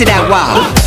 Sissy that wild.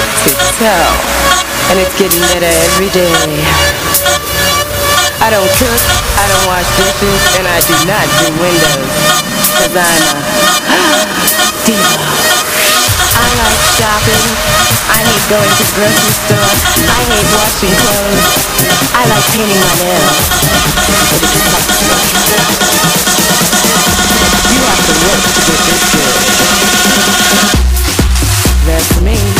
To toe. And it's getting better every day. I don't cook, I don't wash dishes, and I do not do windows. Cause I'm a diva. I like shopping. I hate going to grocery store. I hate washing clothes. I like painting my nails. It's you have to work to get this good. That's me.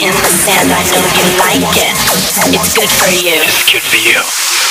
in the sand. I know you like it. It's good for you. It's good for you.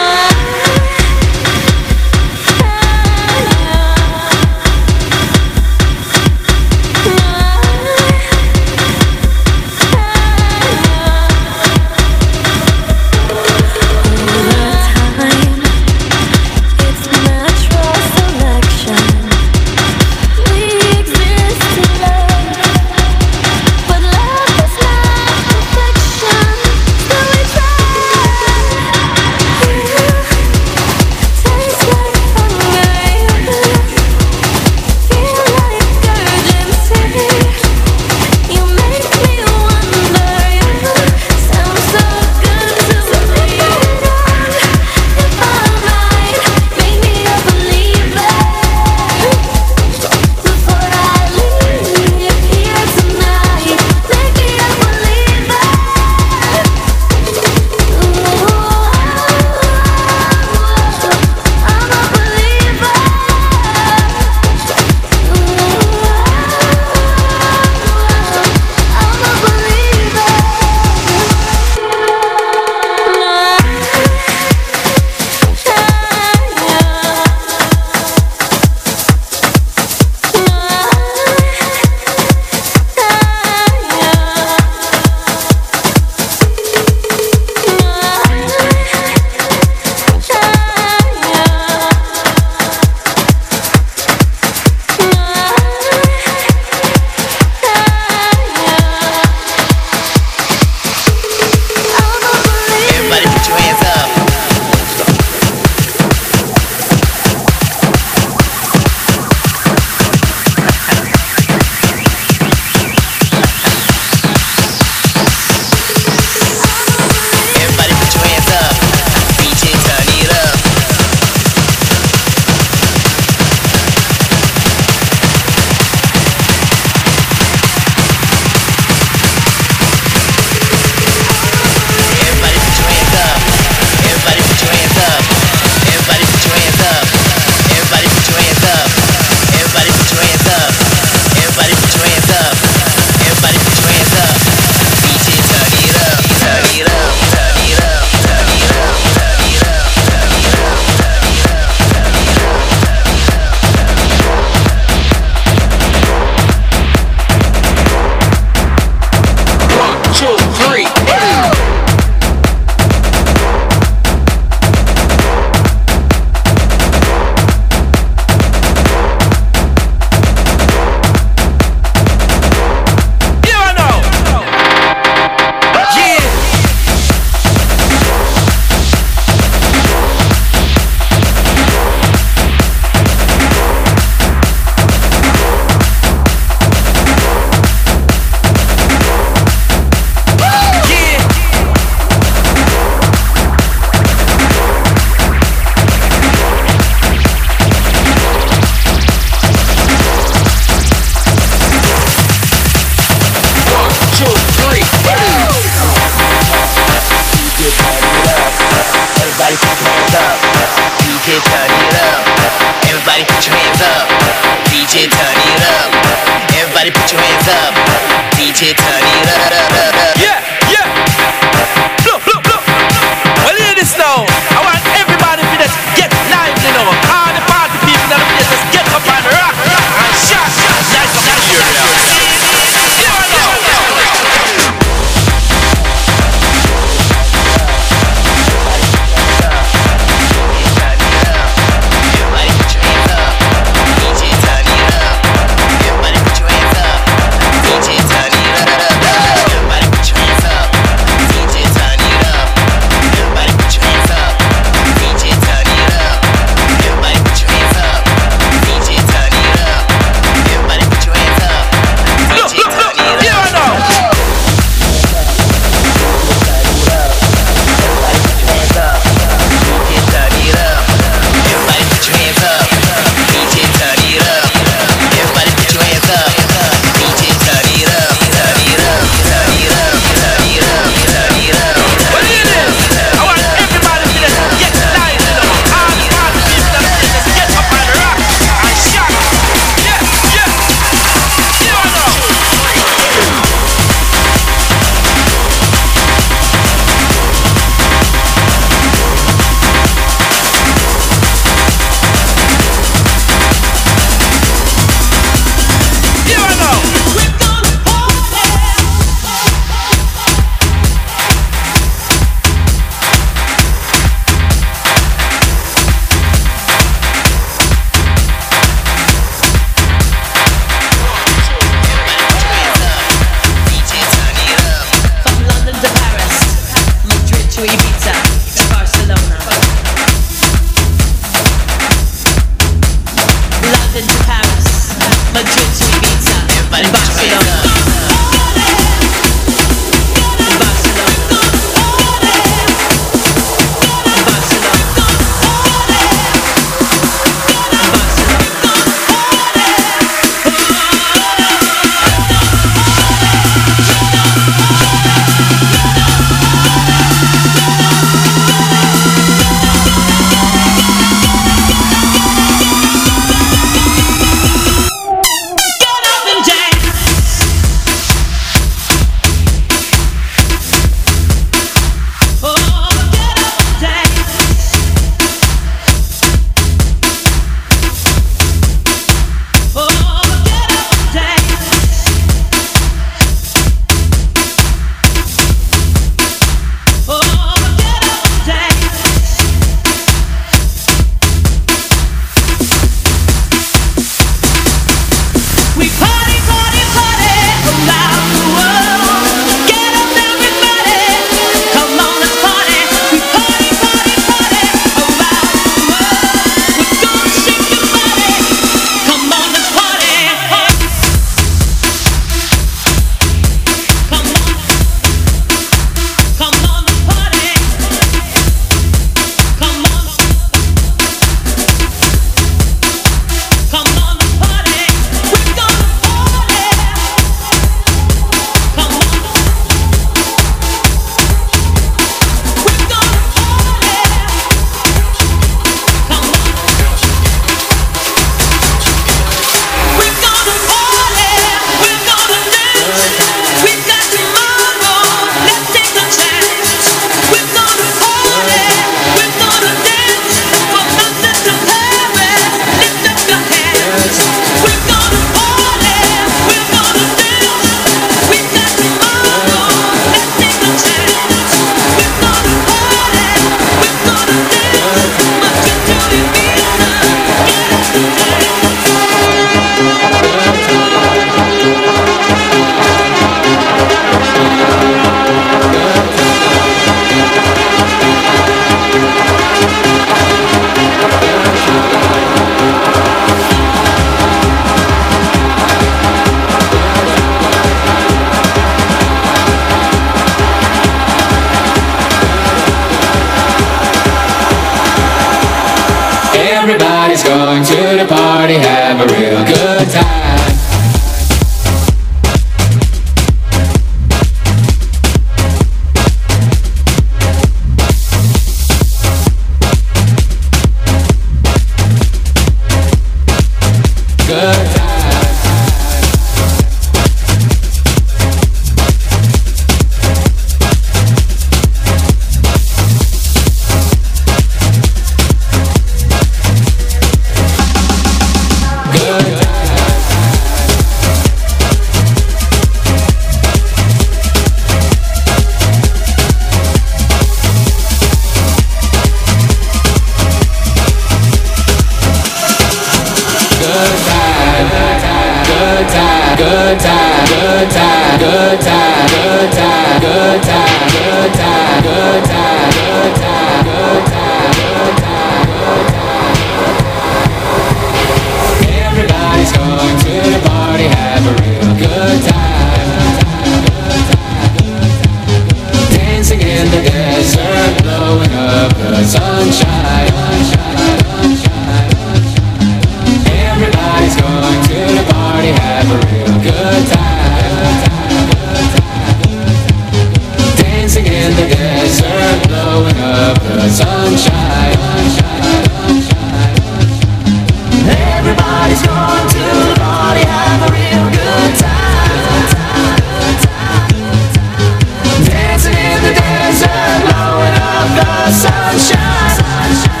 sunshine. sunshine.